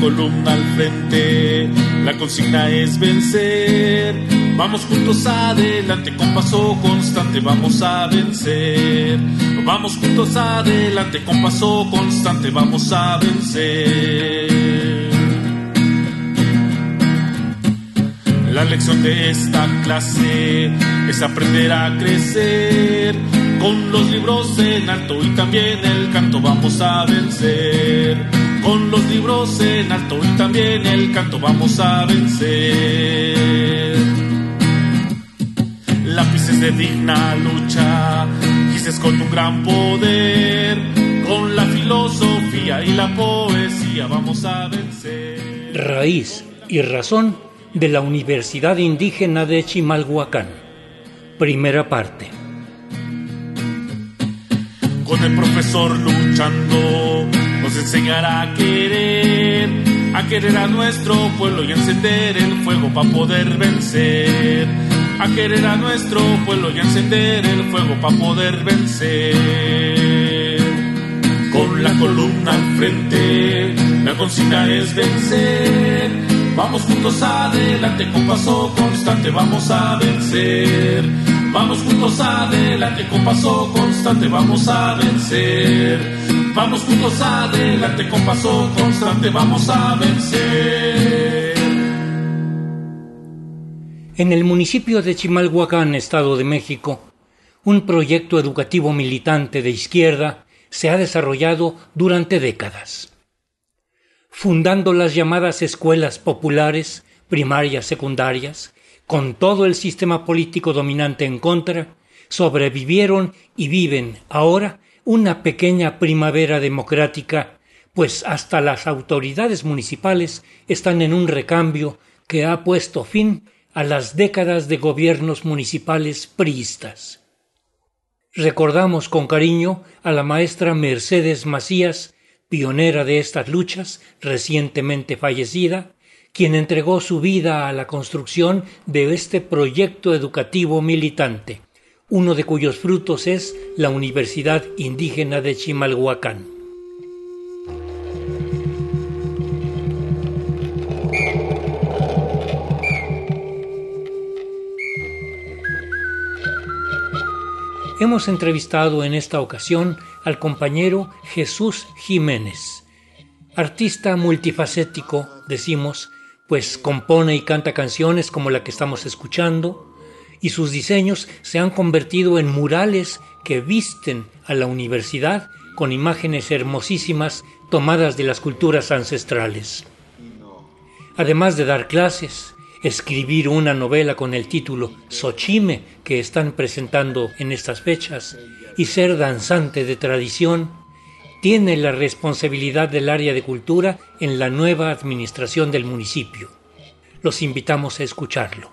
columna al frente, la consigna es vencer. Vamos juntos adelante con paso constante, vamos a vencer. Vamos juntos adelante con paso constante, vamos a vencer. La lección de esta clase es aprender a crecer. Con los libros en alto y también el canto vamos a vencer con los libros en alto y también el canto vamos a vencer. Lápices de digna lucha, dices con un gran poder, con la filosofía y la poesía vamos a vencer. Raíz y razón de la Universidad Indígena de Chimalhuacán. Primera parte. Con el profesor luchando nos enseñará a querer, a querer a nuestro pueblo y encender el fuego para poder vencer. A querer a nuestro pueblo y encender el fuego para poder vencer. Con la columna al frente, la consigna es vencer. Vamos juntos adelante con paso constante, vamos a vencer. Vamos juntos adelante con paso constante, vamos a vencer. Vamos juntos adelante con paso constante, vamos a vencer. En el municipio de Chimalhuacán, Estado de México, un proyecto educativo militante de izquierda se ha desarrollado durante décadas. Fundando las llamadas escuelas populares, primarias, secundarias, con todo el sistema político dominante en contra, sobrevivieron y viven ahora una pequeña primavera democrática, pues hasta las autoridades municipales están en un recambio que ha puesto fin a las décadas de gobiernos municipales priistas. Recordamos con cariño a la maestra Mercedes Macías, pionera de estas luchas, recientemente fallecida, quien entregó su vida a la construcción de este proyecto educativo militante, uno de cuyos frutos es la Universidad Indígena de Chimalhuacán. Hemos entrevistado en esta ocasión al compañero Jesús Jiménez, artista multifacético, decimos, pues compone y canta canciones como la que estamos escuchando, y sus diseños se han convertido en murales que visten a la universidad con imágenes hermosísimas tomadas de las culturas ancestrales. Además de dar clases, escribir una novela con el título Xochime que están presentando en estas fechas y ser danzante de tradición, tiene la responsabilidad del área de cultura en la nueva administración del municipio. Los invitamos a escucharlo.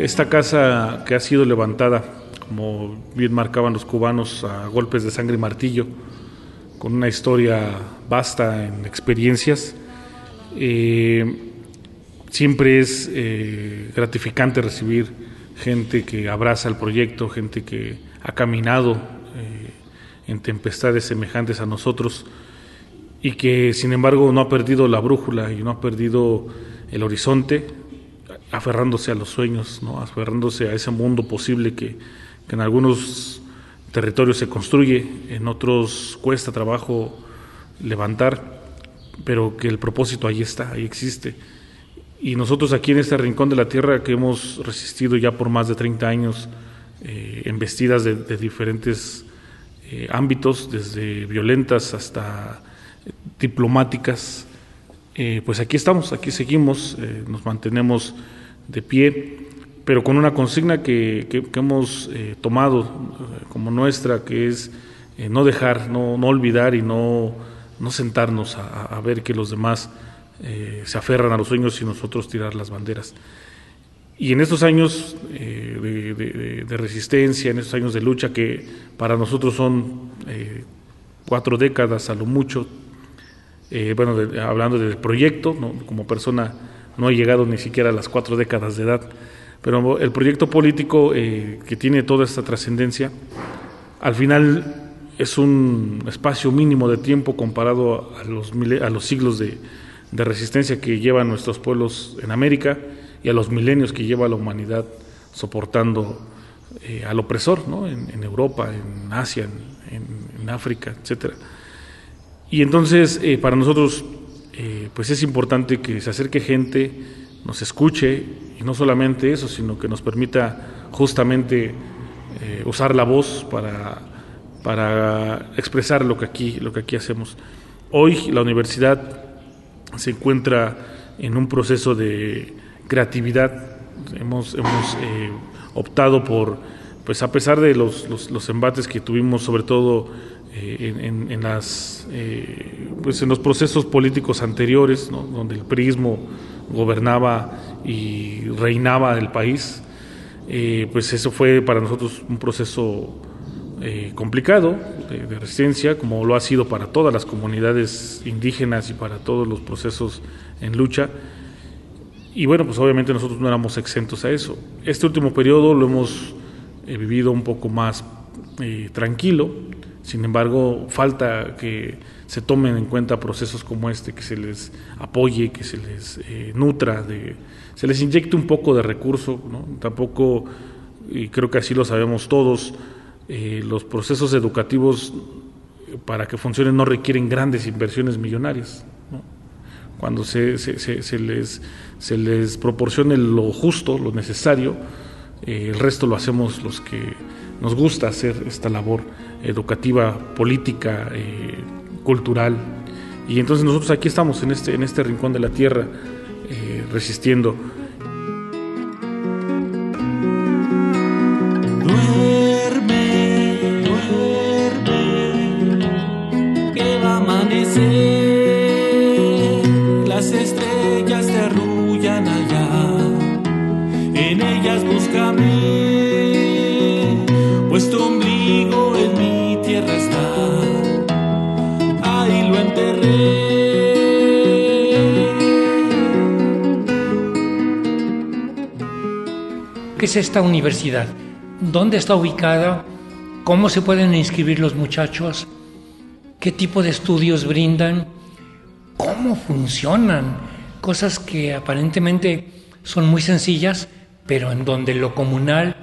Esta casa que ha sido levantada, como bien marcaban los cubanos, a golpes de sangre y martillo, con una historia vasta en experiencias, eh, siempre es eh, gratificante recibir gente que abraza el proyecto, gente que ha caminado eh, en tempestades semejantes a nosotros y que sin embargo no ha perdido la brújula y no ha perdido el horizonte, aferrándose a los sueños, ¿no? aferrándose a ese mundo posible que, en algunos territorios se construye, en otros cuesta trabajo levantar, pero que el propósito ahí está, ahí existe. Y nosotros aquí en este rincón de la tierra que hemos resistido ya por más de 30 años, eh, embestidas de, diferentes eh, ámbitos, desde violentas hasta diplomáticas, eh, pues aquí estamos, aquí seguimos, nos mantenemos de pie, pero con una consigna que, hemos eh, tomado eh, como nuestra, que es eh, no dejar, no, no, olvidar y no, no sentarnos a, ver que los demás se aferran a los sueños y nosotros tirar las banderas. Y en estos años de, resistencia, en estos años de lucha, que para nosotros son cuatro décadas a lo mucho, bueno, hablando del proyecto, como persona no he llegado ni siquiera a las cuatro décadas de edad, pero el proyecto político eh, que tiene toda esta trascendencia, al final es un espacio mínimo de tiempo comparado a los, a los siglos de, resistencia que llevan nuestros pueblos en América y a los milenios que lleva la humanidad soportando eh, al opresor ¿no? en, Europa, en Asia, en, África, etcétera. Y entonces eh, para nosotros eh, pues es importante que se acerque gente, nos escuche y no solamente eso, sino que nos permita justamente usar la voz para, para expresar lo que aquí lo que aquí hacemos. Hoy la universidad se encuentra en un proceso de creatividad. Hemos, hemos eh, optado por, pues a pesar de los, los, embates que tuvimos, sobre todo eh, en, las, eh, pues en los procesos políticos anteriores, donde el prismo gobernaba y reinaba el país, pues eso fue para nosotros un proceso eh, complicado de, resistencia, como lo ha sido para todas las comunidades indígenas y para todos los procesos en lucha. Y bueno, pues obviamente nosotros no éramos exentos a eso. Este último periodo lo hemos eh, vivido un poco más eh, tranquilo, sin embargo, falta que se tomen en cuenta procesos como este, que se les apoye, que se les nutra, de, se les inyecte un poco de recurso, ¿no? Tampoco, y creo que así lo sabemos todos, eh, los procesos educativos para que funcionen no requieren grandes inversiones millonarias. Cuando se, se, les, se les proporcione lo justo, lo necesario, eh, el resto lo hacemos los que nos gusta hacer esta labor educativa, política, eh, cultural. Y entonces nosotros aquí estamos en este, en este rincón de la tierra, resistiendo. ¿Qué es esta universidad? ¿Dónde está ubicada? ¿Cómo se pueden inscribir los muchachos? ¿Qué tipo de estudios brindan? ¿Cómo funcionan? Cosas que aparentemente son muy sencillas, pero en donde lo comunal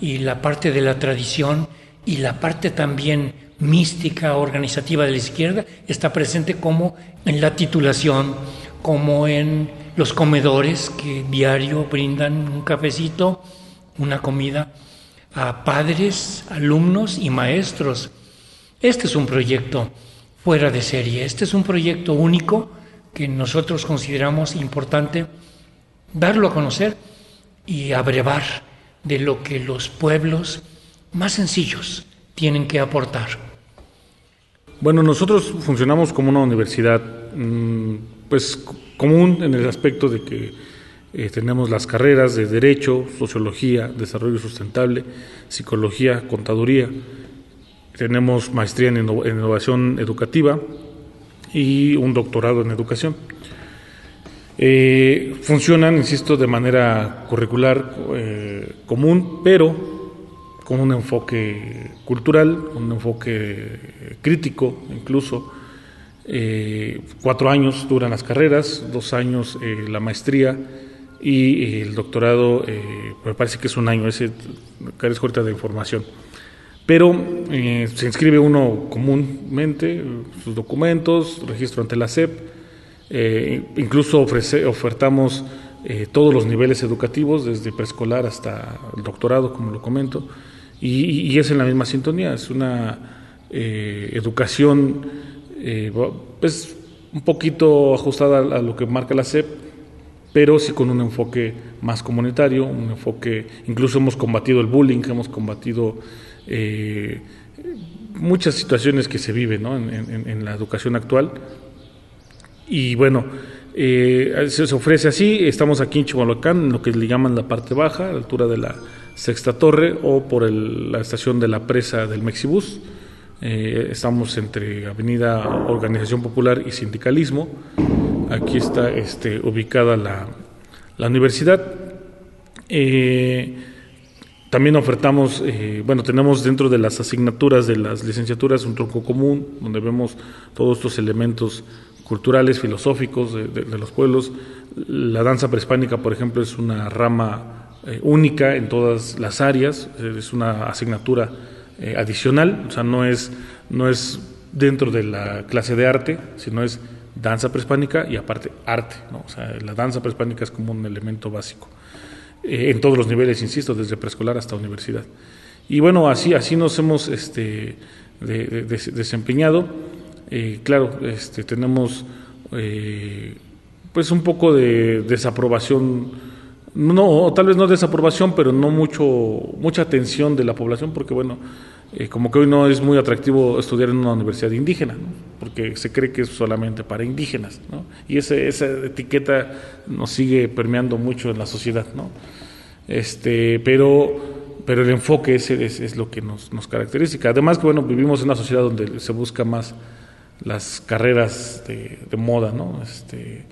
y la parte de la tradición y la parte también mística, organizativa de la izquierda está presente como en la titulación, como en los comedores que diario brindan un cafecito, una comida a padres, alumnos y maestros. Este es un proyecto fuera de serie, este es un proyecto único que nosotros consideramos importante darlo a conocer y abrevar de lo que los pueblos más sencillos tienen que aportar. Bueno, nosotros funcionamos como una universidad mm, pues común en el aspecto de que eh, tenemos las carreras de Derecho, Sociología, Desarrollo Sustentable, Psicología, Contaduría. Tenemos maestría en, Innovación Educativa y un doctorado en Educación. Eh, funcionan, insisto, de manera curricular eh, común, pero con un enfoque cultural, un enfoque crítico incluso. cuatro años duran las carreras, dos años la maestría y el doctorado eh, me parece que es un año, ese carezco ahorita de información. Pero eh, se inscribe uno comúnmente, sus documentos, registro ante la SEP, eh, incluso ofrece, ofertamos todos los niveles educativos, desde preescolar hasta el doctorado, como lo comento, y, es en la misma sintonía, es una educación pues, un poquito ajustada a, lo que marca la SEP, pero sí con un enfoque más comunitario, un enfoque, incluso hemos combatido el bullying, hemos combatido eh, muchas situaciones que se viven en, la educación actual. Y bueno, eh, se, ofrece así, estamos aquí en Chihuahua, en lo que le llaman la parte baja, a la altura de la Sexta Torre, o por la estación de la presa del Mexibus, Eh, estamos entre Avenida Organización Popular y Sindicalismo. Aquí está este, ubicada la, la universidad. Eh, también ofertamos, eh, bueno, tenemos dentro de las asignaturas de las licenciaturas un tronco común, donde vemos todos estos elementos culturales, filosóficos de, los pueblos. La danza prehispánica, por ejemplo, es una rama eh, única en todas las áreas, es una asignatura eh, adicional, o sea, no es, no es dentro de la clase de arte, sino es danza prehispánica y aparte arte, ¿no? o sea, la danza prehispánica es como un elemento básico. Eh, en todos los niveles, insisto, desde preescolar hasta universidad. Y bueno, así, así nos hemos este, desempeñado. Eh, claro, este, tenemos eh, pues un poco de desaprobación, no, tal vez no desaprobación, pero no mucho, mucha atención de la población, porque bueno, como que hoy no es muy atractivo estudiar en una universidad indígena, porque se cree que es solamente para indígenas, ¿no? y esa etiqueta nos sigue permeando mucho en la sociedad. ¿no? Este, pero, pero el enfoque ese es, lo que nos, nos, caracteriza. Además que bueno, vivimos en una sociedad donde se busca más las carreras de, moda, ¿no? Este,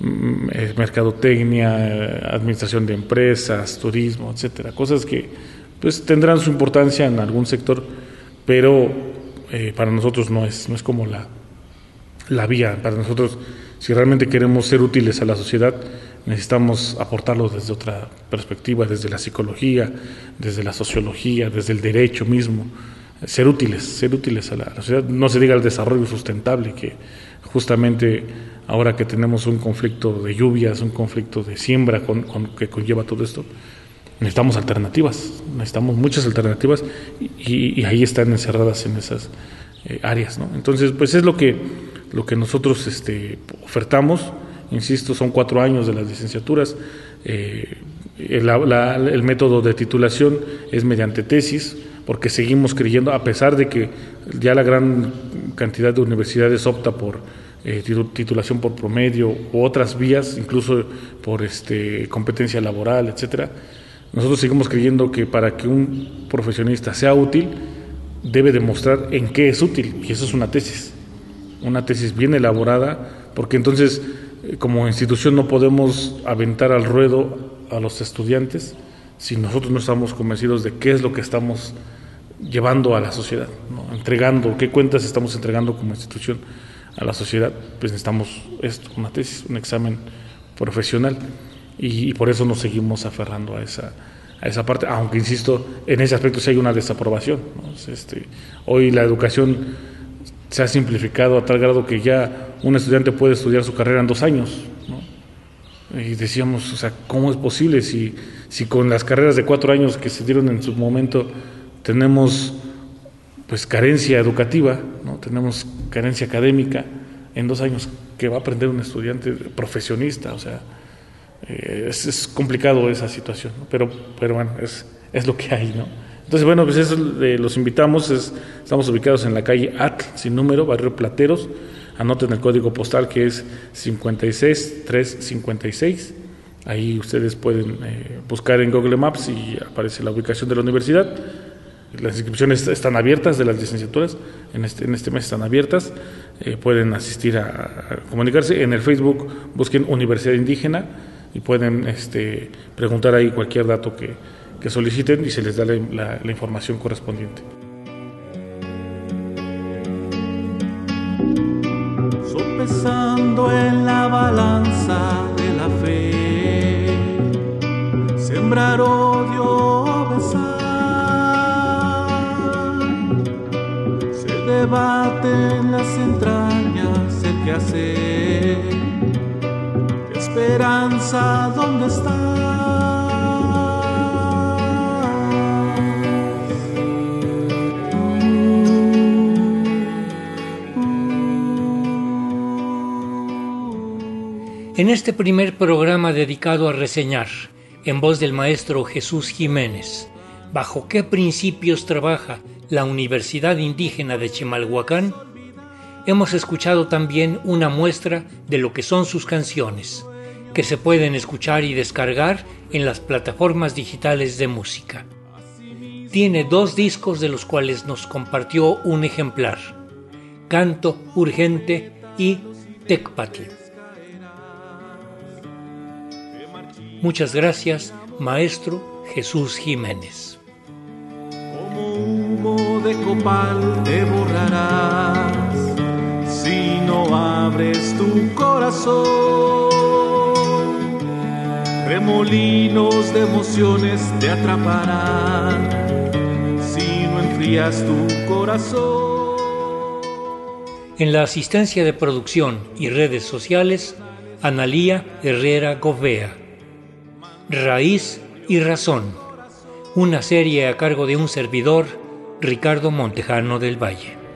mm, mercadotecnia, administración de empresas, turismo, etcétera, cosas que pues tendrán su importancia en algún sector, pero eh, para nosotros no es, no es como la, la vía. Para nosotros, si realmente queremos ser útiles a la sociedad, necesitamos aportarlo desde otra perspectiva, desde la psicología, desde la sociología, desde el derecho mismo, ser útiles, ser útiles a la, sociedad, no se diga el desarrollo sustentable, que justamente ahora que tenemos un conflicto de lluvias, un conflicto de siembra con, que conlleva todo esto, necesitamos alternativas, necesitamos muchas alternativas y, ahí están encerradas en esas eh, áreas, ¿no? Entonces, pues es lo que, lo que nosotros este, ofertamos, Insisto, son cuatro años de las licenciaturas. Eh, el, método de titulación es mediante tesis, porque seguimos creyendo, a pesar de que ya la gran cantidad de universidades opta por eh, titulación por promedio u otras vías, incluso por este, competencia laboral, etcétera. Nosotros seguimos creyendo que para que un profesionista sea útil, debe demostrar en qué es útil, y eso es una tesis, una tesis bien elaborada, porque entonces como institución no podemos aventar al ruedo a los estudiantes si nosotros no estamos convencidos de qué es lo que estamos llevando a la sociedad, entregando, qué cuentas estamos entregando como institución a la sociedad, pues necesitamos esto, una tesis, un examen profesional y, por eso nos seguimos aferrando a esa, a esa parte, aunque insisto, en ese aspecto sí hay una desaprobación. Este, hoy la educación se ha simplificado a tal grado que ya un estudiante puede estudiar su carrera en dos años. Y decíamos, o sea, ¿cómo es posible si, si con las carreras de cuatro años que se dieron en su momento tenemos pues carencia educativa, ¿no? tenemos carencia académica, en dos años que va a aprender un estudiante profesionista, o sea, eh, es, complicado esa situación, pero, pero bueno, es, es lo que hay, ¿no? Entonces, bueno, pues eso eh, los invitamos. estamos ubicados en la calle Atl, sin número, barrio Plateros. Anoten el código postal que es 56356. Ahí ustedes pueden eh, buscar en Google Maps y aparece la ubicación de la universidad. Las inscripciones están abiertas de las licenciaturas, en este, este mes están abiertas. Eh, pueden asistir a, comunicarse. En el Facebook busquen Universidad Indígena y pueden este, preguntar ahí cualquier dato que, que soliciten y se les da la, información correspondiente. Sopesando en la balanza de la fe, sembrar debate en las entrañas el que hace, esperanza dónde está. En este primer programa dedicado a reseñar, en voz del maestro Jesús Jiménez, bajo qué principios trabaja la Universidad Indígena de Chimalhuacán, hemos escuchado también una muestra de lo que son sus canciones, que se pueden escuchar y descargar en las plataformas digitales de música. tiene dos discos de los cuales nos compartió un ejemplar, Canto Urgente y Tecpatl. Muchas gracias, maestro Jesús Jiménez. De copal te borrarás si no abres tu corazón. Remolinos de emociones te atraparán si no enfrías tu corazón. En la asistencia de producción y redes sociales, Analía Herrera Govea. Raíz y Razón, una serie a cargo de un servidor, Ricardo Montejano del Valle.